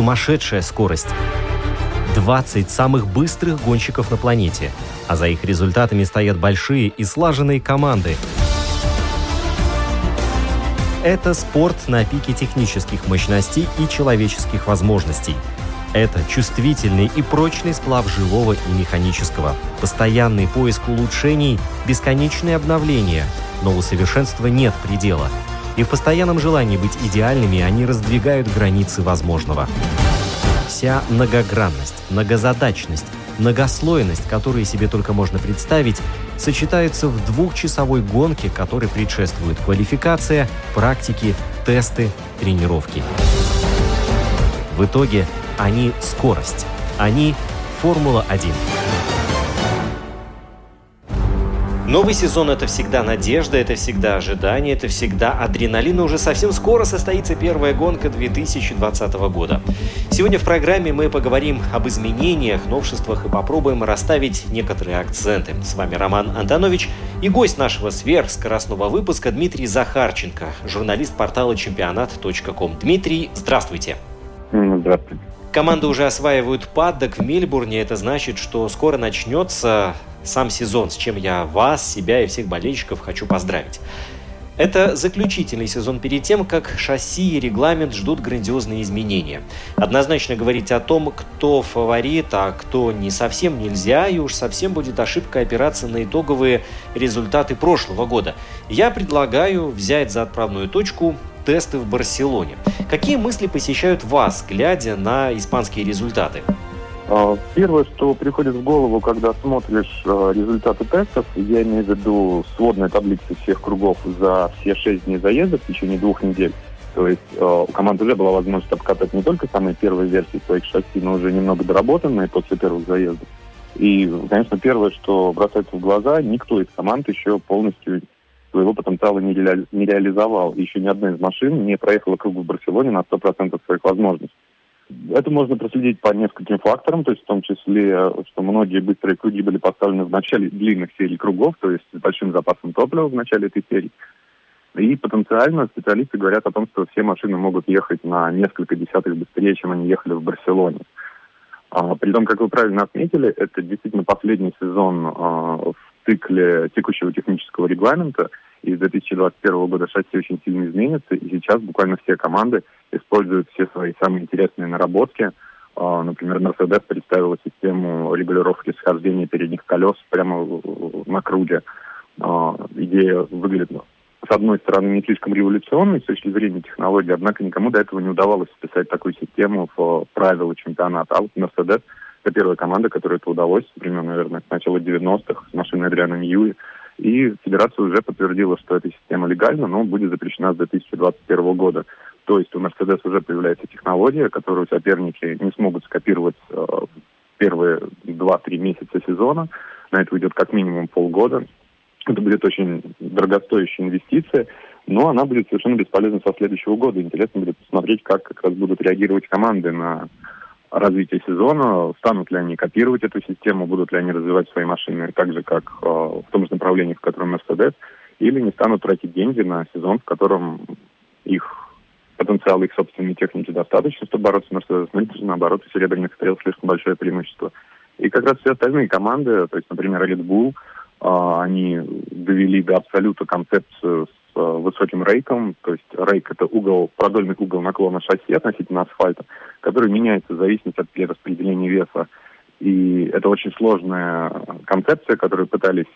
Сумасшедшая скорость. 20 самых быстрых гонщиков на планете, а за их результатами стоят большие и слаженные команды. Это спорт на пике технических мощностей и человеческих возможностей. Это чувствительный и прочный сплав живого и механического, постоянный поиск улучшений, бесконечные обновления, но у совершенства нет предела – и в постоянном желании быть идеальными они раздвигают границы возможного. Вся многогранность, многозадачность, многослойность, которые себе только можно представить, сочетаются в двухчасовой гонке, которой предшествует квалификация, практики, тесты, тренировки. В итоге они скорость, они Формула-1. Новый сезон – это всегда надежда, это всегда ожидание, это всегда адреналин. И уже совсем скоро состоится первая гонка 2020 года. Сегодня в программе мы поговорим об изменениях, новшествах и попробуем расставить некоторые акценты. С вами Роман Антонович и гость нашего сверхскоростного выпуска Дмитрий Захарченко, журналист портала чемпионат.ком. Дмитрий, здравствуйте. Здравствуйте. Команды уже осваивают паддок в Мельбурне. Это значит, что скоро начнется сам сезон, с чем я вас, себя и всех болельщиков хочу поздравить. Это заключительный сезон перед тем, как шасси и регламент ждут грандиозные изменения. Однозначно говорить о том, кто фаворит, а кто не совсем нельзя, и уж совсем будет ошибка опираться на итоговые результаты прошлого года. Я предлагаю взять за отправную точку тесты в Барселоне. Какие мысли посещают вас, глядя на испанские результаты? А, первое, что приходит в голову, когда смотришь а, результаты тестов, я имею в виду сводные таблицы всех кругов за все шесть дней заезда в течение двух недель. То есть а, у команды уже была возможность обкатать не только самые первые версии своих шасси, но уже немного доработанные после первых заездов. И, конечно, первое, что бросается в глаза, никто из команд еще полностью своего потенциала не, реали- не реализовал. Еще ни одна из машин не проехала круг в Барселоне на 100% своих возможностей. Это можно проследить по нескольким факторам, то есть в том числе, что многие быстрые круги были поставлены в начале длинных серий кругов, то есть с большим запасом топлива в начале этой серии. И потенциально специалисты говорят о том, что все машины могут ехать на несколько десятых быстрее, чем они ехали в Барселоне. А, при том, как вы правильно отметили, это действительно последний сезон а, в цикле текущего технического регламента, и с 2021 года шасси очень сильно изменится, и сейчас буквально все команды используют все свои самые интересные наработки. А, например, Mercedes представила систему регулировки схождения передних колес прямо на круге. А, идея выглядит, с одной стороны, не слишком революционной с точки зрения технологии, однако никому до этого не удавалось вписать такую систему в правила чемпионата. А вот Mercedes — это первая команда, которой это удалось, примерно, наверное, с начала 90-х, с машиной Адриана Ньюи. И Федерация уже подтвердила, что эта система легальна, но будет запрещена с 2021 года. То есть у Mercedes уже появляется технология, которую соперники не смогут скопировать э, первые 2-3 месяца сезона. На это уйдет как минимум полгода. Это будет очень дорогостоящая инвестиция, но она будет совершенно бесполезна со следующего года. Интересно будет посмотреть, как как раз будут реагировать команды на развитие сезона, станут ли они копировать эту систему, будут ли они развивать свои машины так же, как э, в том же направлении, в котором Mercedes, или не станут тратить деньги на сезон, в котором их потенциал их собственной техники достаточно, чтобы бороться с Mercedes, но это же наоборот у серебряных стрел слишком большое преимущество. И как раз все остальные команды, то есть, например, Red Bull, э, они довели до абсолюта концепцию высоким рейком, то есть рейк это угол, продольный угол наклона шасси относительно асфальта, который меняется в зависимости от перераспределения веса. И это очень сложная концепция, которую пытались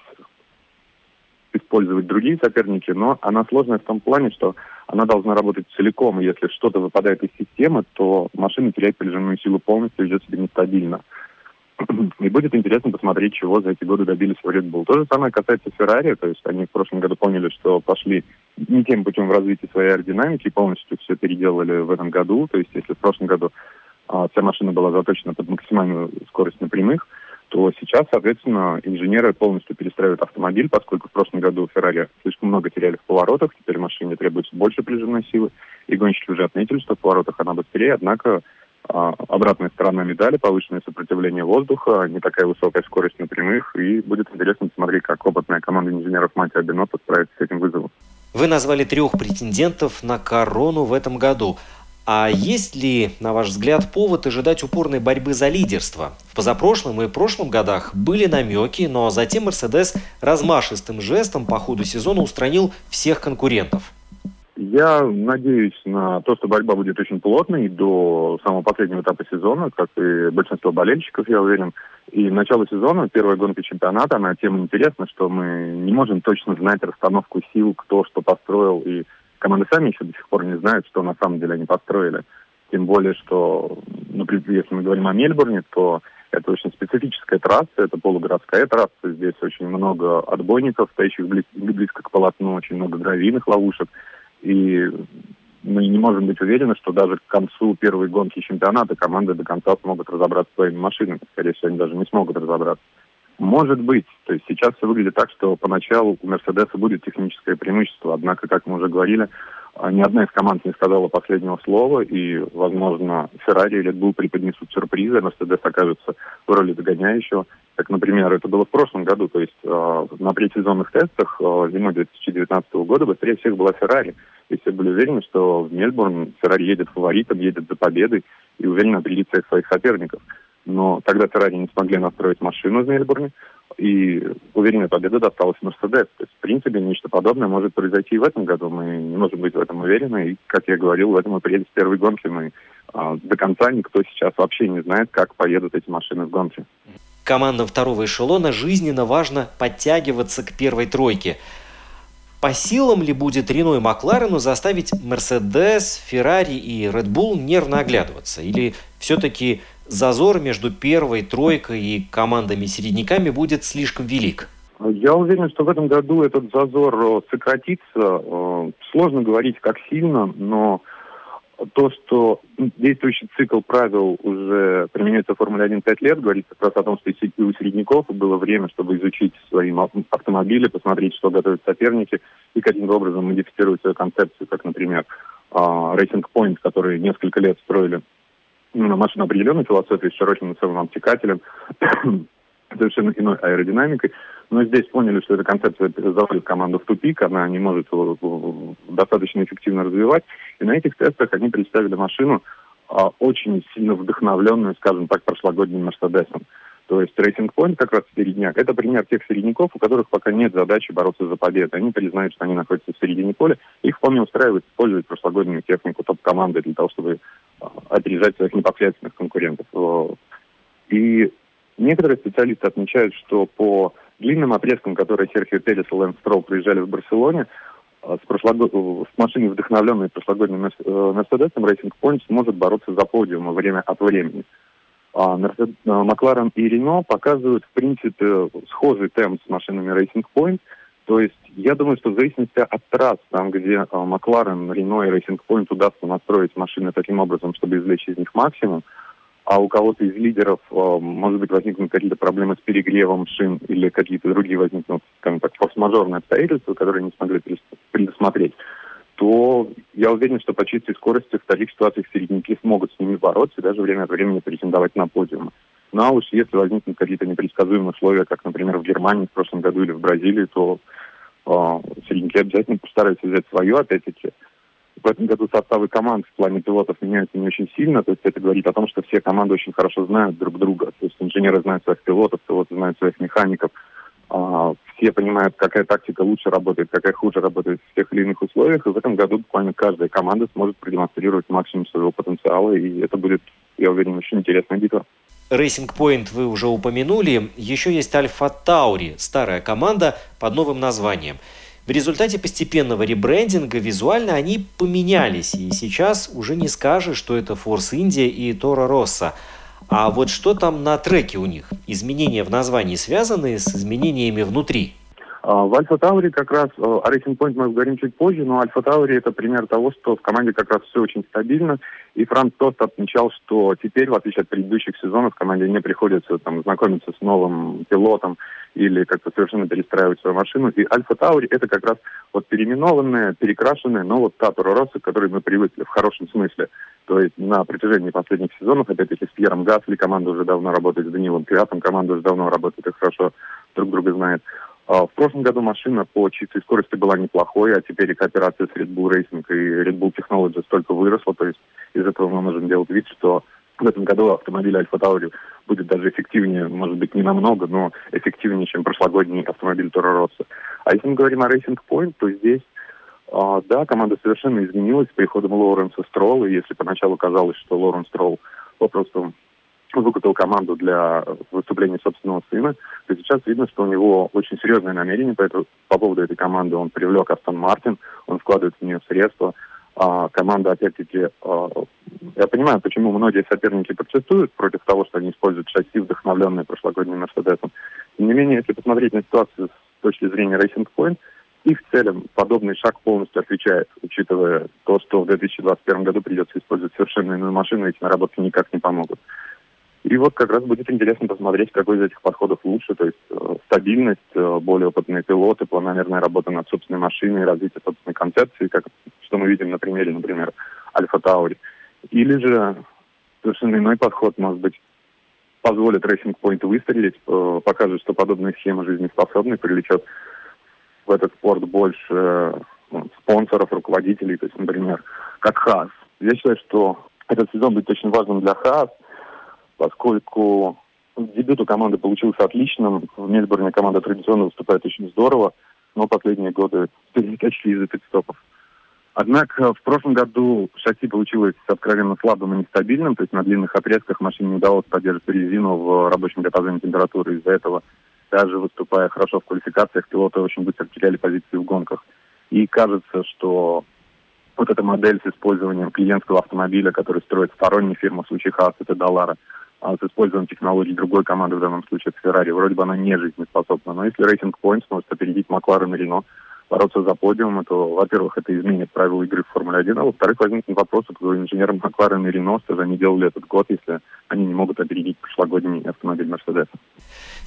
использовать другие соперники, но она сложная в том плане, что она должна работать целиком, и если что-то выпадает из системы, то машина теряет прижимную силу полностью и идет себе нестабильно. И будет интересно посмотреть, чего за эти годы добились в Red Bull. То же самое касается Ferrari, то есть они в прошлом году поняли, что пошли не тем путем в развитии своей аэродинамики полностью все переделали в этом году. То есть если в прошлом году а, вся машина была заточена под максимальную скорость на прямых, то сейчас, соответственно, инженеры полностью перестраивают автомобиль, поскольку в прошлом году Ferrari слишком много теряли в поворотах, теперь машине требуется больше прижимной силы, и гонщики уже отметили, что в поворотах она быстрее, однако обратная сторона медали, повышенное сопротивление воздуха, не такая высокая скорость на прямых, и будет интересно посмотреть, как опытная команда инженеров Мати Абинотто справится с этим вызовом. Вы назвали трех претендентов на корону в этом году. А есть ли, на ваш взгляд, повод ожидать упорной борьбы за лидерство? В позапрошлом и прошлом годах были намеки, но затем Мерседес размашистым жестом по ходу сезона устранил всех конкурентов. Я надеюсь на то, что борьба будет очень плотной до самого последнего этапа сезона, как и большинство болельщиков, я уверен. И начало сезона, первая гонка чемпионата, она тем интересна, что мы не можем точно знать расстановку сил, кто что построил. И команды сами еще до сих пор не знают, что на самом деле они построили. Тем более, что, например, если мы говорим о Мельбурне, то это очень специфическая трасса, это полугородская трасса. Здесь очень много отбойников, стоящих близко к полотну, очень много гравийных ловушек. И мы не можем быть уверены, что даже к концу первой гонки чемпионата команды до конца смогут разобраться с своими машинами. Скорее всего, они даже не смогут разобраться. Может быть. То есть сейчас все выглядит так, что поначалу у Мерседеса будет техническое преимущество. Однако, как мы уже говорили, ни одна из команд не сказала последнего слова, и, возможно, Феррари или Red Bull преподнесут сюрпризы, Мерседес окажется в роли догоняющего. Как, например, это было в прошлом году, то есть э, на предсезонных тестах э, зимой 2019 года быстрее всех была Феррари. И все были уверены, что в Мельбурн Феррари едет фаворитом, едет за победой и уверенно определит всех своих соперников. Но тогда Феррари не смогли настроить машину в Мельбурне, и уверенная победа досталась Мерседес. То есть, в принципе, нечто подобное может произойти и в этом году. Мы не можем быть в этом уверены. И, как я говорил, в этом и приедет с первой гонки. Мы а, до конца никто сейчас вообще не знает, как поедут эти машины в гонке. Командам второго эшелона жизненно важно подтягиваться к первой тройке. По силам ли будет Рено и Макларену заставить Мерседес, Феррари и Bull нервно оглядываться? Или все-таки зазор между первой тройкой и командами-середняками будет слишком велик? Я уверен, что в этом году этот зазор э, сократится. Э, сложно говорить, как сильно, но то, что действующий цикл правил уже применяется в Формуле 1 5 лет, говорит как раз о том, что и у середняков было время, чтобы изучить свои автомобили, посмотреть, что готовят соперники, и каким-то образом модифицировать свою концепцию, как, например, а, Racing Point, который несколько лет строили ну, машину определенной философией, с широким целым обтекателем, совершенно иной аэродинамикой. Но здесь поняли, что эта концепция заводит команду в тупик, она не может его достаточно эффективно развивать. И на этих тестах они представили машину а, очень сильно вдохновленную, скажем так, прошлогодним Мерседесом. То есть Racing Point как раз середняк. Это пример тех середняков, у которых пока нет задачи бороться за победу. Они признают, что они находятся в середине поля. Их вполне устраивает использовать прошлогоднюю технику топ-команды для того, чтобы а, опережать своих непосредственных конкурентов. И некоторые специалисты отмечают, что по длинным отрезкам, которые Серхио Перес и Лэнс Строу проезжали в Барселоне, а, с, прошлого с машиной, вдохновленной прошлогодним э, Мерседесом, Racing Point сможет бороться за подиум время от времени. А Макларен и Рено показывают, в принципе, схожий темп с машинами Racing Point. То есть я думаю, что в зависимости от трасс, там, где а, Макларен, Рено и Racing Point удастся настроить машины таким образом, чтобы извлечь из них максимум, а у кого-то из лидеров, а, может быть, возникнут какие-то проблемы с перегревом шин или какие-то другие возникнут, скажем так, форс-мажорные обстоятельства, которые не смогли предусмотреть, то я уверен, что по чистой скорости в таких ситуациях середняки смогут с ними бороться и даже время от времени претендовать на подиум. Ну а уж если возникнут какие-то непредсказуемые условия, как, например, в Германии в прошлом году или в Бразилии, то э, середняки обязательно постараются взять свое, опять-таки. В этом году составы команд в плане пилотов меняются не очень сильно, то есть это говорит о том, что все команды очень хорошо знают друг друга. То есть инженеры знают своих пилотов, пилоты знают своих механиков, все понимают, какая тактика лучше работает, какая хуже работает в тех или иных условиях. И в этом году буквально каждая команда сможет продемонстрировать максимум своего потенциала. И это будет, я уверен, очень интересная битва. Racing Point вы уже упомянули. Еще есть Альфа Таури, старая команда под новым названием. В результате постепенного ребрендинга визуально они поменялись, и сейчас уже не скажешь, что это Force India и Тора Росса. А вот что там на треке у них? Изменения в названии связаны с изменениями внутри? А, в Альфа Тауре как раз, э, о Racing Point мы говорим чуть позже, но Альфа Тауре это пример того, что в команде как раз все очень стабильно. И Франц Тост отмечал, что теперь, в отличие от предыдущих сезонов, команде не приходится там, знакомиться с новым пилотом или как-то совершенно перестраивать свою машину. И Альфа Таури это как раз вот переименованная, перекрашенная, но вот та Тура к которой мы привыкли в хорошем смысле. То есть на протяжении последних сезонов, опять-таки, с Пьером Гасли команда уже давно работает, с Данилом Пиатом команда уже давно работает и хорошо друг друга знает. А, в прошлом году машина по чистой скорости была неплохой, а теперь и кооперация с Red Bull Racing и Red Bull Technologies столько выросла, то есть из этого мы можем делать вид, что в этом году автомобиль Альфа Таури будет даже эффективнее, может быть, не намного, но эффективнее, чем прошлогодний автомобиль Тора Росса. А если мы говорим о Racing Point, то здесь, а, да, команда совершенно изменилась с приходом Лоуренса Стролла. Если поначалу казалось, что Лоренс Стролл попросту выкупил команду для выступления собственного сына, то сейчас видно, что у него очень серьезное намерение по, этому, по поводу этой команды. Он привлек Астон Мартин, он вкладывает в нее средства. А, команда, опять-таки, а, я понимаю, почему многие соперники протестуют против того, что они используют шасси, вдохновленные прошлогодним Мерседесом. Тем не менее, если посмотреть на ситуацию с точки зрения Racing Point, их целям подобный шаг полностью отвечает, учитывая то, что в 2021 году придется использовать совершенно иную машину, эти наработки никак не помогут. И вот как раз будет интересно посмотреть, какой из этих подходов лучше, то есть э, стабильность, э, более опытные пилоты, планомерная работа над собственной машиной, развитие собственной концепции, как что мы видим на примере, например, Альфа Таури. Или же совершенно иной подход, может быть, позволит Racing Point выстрелить, э, покажет, что подобная схема жизнеспособна, привлечет в этот спорт больше э, спонсоров, руководителей, то есть, например, как Хас. Я считаю, что этот сезон будет очень важным для Хас, поскольку дебют у команды получился отличным. В Мельбурне команда традиционно выступает очень здорово, но последние годы перескочили из-за пидстопов. Однако в прошлом году шасси получилось откровенно слабым и нестабильным, то есть на длинных отрезках машине не удалось поддерживать резину в рабочем диапазоне температуры. Из-за этого, даже выступая хорошо в квалификациях, пилоты очень быстро теряли позиции в гонках. И кажется, что вот эта модель с использованием клиентского автомобиля, который строит сторонняя фирма, в случае Хас, это Далара, а с использованием технологий другой команды, в данном случае это Ferrari, вроде бы она не жизнеспособна. Но если Racing Point сможет опередить Макларен и Рено, бороться за подиум, то, во-первых, это изменит правила игры в Формуле 1, а во-вторых, возникнет вопрос, кто инженерам Макларен и Рено что же они делали этот год, если они не могут опередить прошлогодний автомобиль Мерседеса.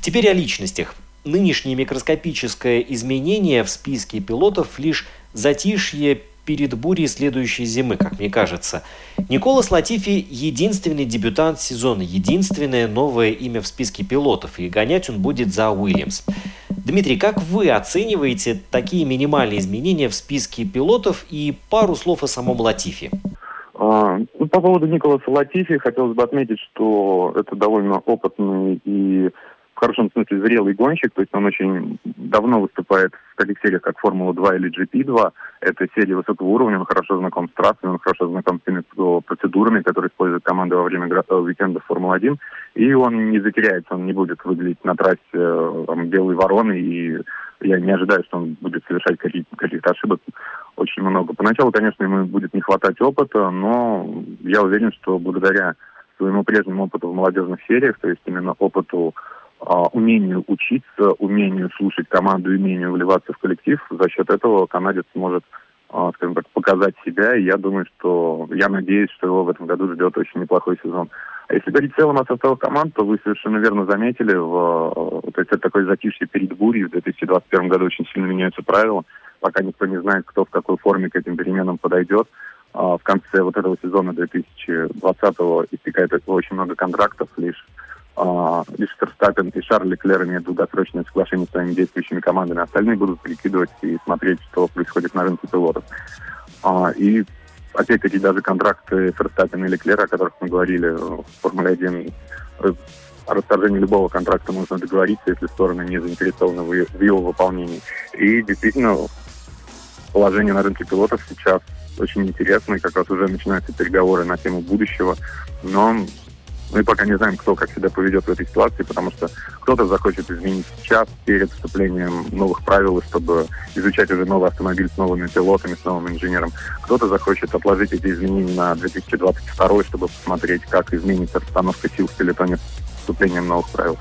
Теперь о личностях. Нынешнее микроскопическое изменение в списке пилотов лишь затишье перед бурей следующей зимы, как мне кажется. Николас Латифи – единственный дебютант сезона, единственное новое имя в списке пилотов, и гонять он будет за Уильямс. Дмитрий, как вы оцениваете такие минимальные изменения в списке пилотов и пару слов о самом Латифи? А, ну, по поводу Николаса Латифи хотелось бы отметить, что это довольно опытный и в хорошем смысле зрелый гонщик, то есть он очень давно выступает в таких сериях, как Формула-2 или GP2. Это серии высокого уровня, он хорошо знаком с трассами, он хорошо знаком с теми процедурами, которые использует команда во время э, уикенда Формулы-1. И он не затеряется, он не будет выглядеть на трассе э, там, белой вороны, и я не ожидаю, что он будет совершать каких-то ошибок очень много. Поначалу, конечно, ему будет не хватать опыта, но я уверен, что благодаря своему прежнему опыту в молодежных сериях, то есть именно опыту умению учиться, умению слушать команду, умению вливаться в коллектив. За счет этого канадец может, а, скажем так, показать себя. И я думаю, что я надеюсь, что его в этом году ждет очень неплохой сезон. А если говорить в целом о составе команд, то вы совершенно верно заметили, в, то есть это такой затишье перед бурей. В 2021 году очень сильно меняются правила. Пока никто не знает, кто в какой форме к этим переменам подойдет. В конце вот этого сезона 2020-го истекает очень много контрактов, лишь а, лишь Ферстаппен и Шарль Леклер имеют долгосрочное соглашение с своими действующими командами. Остальные будут прикидывать и смотреть, что происходит на рынке пилотов. А, и опять-таки даже контракты Ферстаппена и Леклера, о которых мы говорили в Формуле 1, э, о расторжении любого контракта можно договориться, если стороны не заинтересованы в его выполнении. И действительно, положение на рынке пилотов сейчас очень интересно, и как раз уже начинаются переговоры на тему будущего. Но мы пока не знаем, кто как себя поведет в этой ситуации, потому что кто-то захочет изменить сейчас перед вступлением новых правил, чтобы изучать уже новый автомобиль с новыми пилотами, с новым инженером. Кто-то захочет отложить эти изменения на 2022, чтобы посмотреть, как изменится расстановка сил в пилотоне с вступлением новых правил.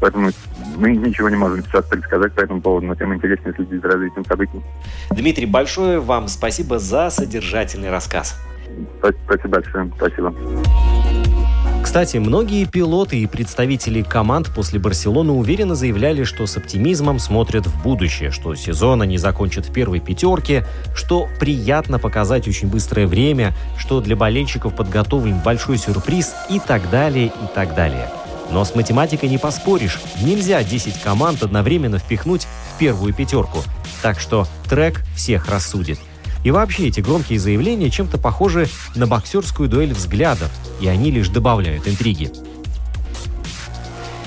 Поэтому мы ничего не можем сейчас предсказать по этому поводу, но тем интереснее следить за развитием событий. Дмитрий, большое вам спасибо за содержательный рассказ. Спасибо большое. Спасибо. Кстати, многие пилоты и представители команд после Барселоны уверенно заявляли, что с оптимизмом смотрят в будущее, что сезон они закончат в первой пятерке, что приятно показать очень быстрое время, что для болельщиков подготовлен большой сюрприз и так далее, и так далее. Но с математикой не поспоришь. Нельзя 10 команд одновременно впихнуть в первую пятерку. Так что трек всех рассудит – и вообще эти громкие заявления чем-то похожи на боксерскую дуэль взглядов, и они лишь добавляют интриги.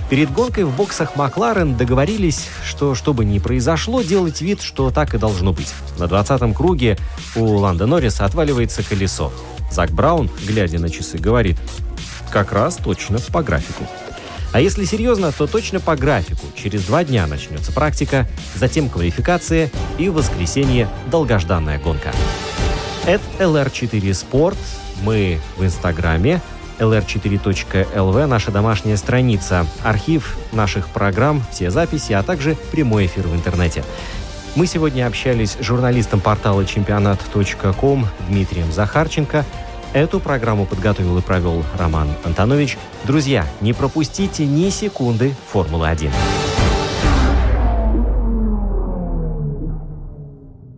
Перед гонкой в боксах Макларен договорились, что, что бы ни произошло, делать вид, что так и должно быть. На 20-м круге у Ланда Норриса отваливается колесо. Зак Браун, глядя на часы, говорит, как раз точно по графику. А если серьезно, то точно по графику. Через два дня начнется практика, затем квалификация и в воскресенье долгожданная гонка. Это LR4 Sport. Мы в Инстаграме lr4.lv, наша домашняя страница, архив наших программ, все записи, а также прямой эфир в интернете. Мы сегодня общались с журналистом портала чемпионат.ком Дмитрием Захарченко – Эту программу подготовил и провел Роман Антонович. Друзья, не пропустите ни секунды Формулы-1.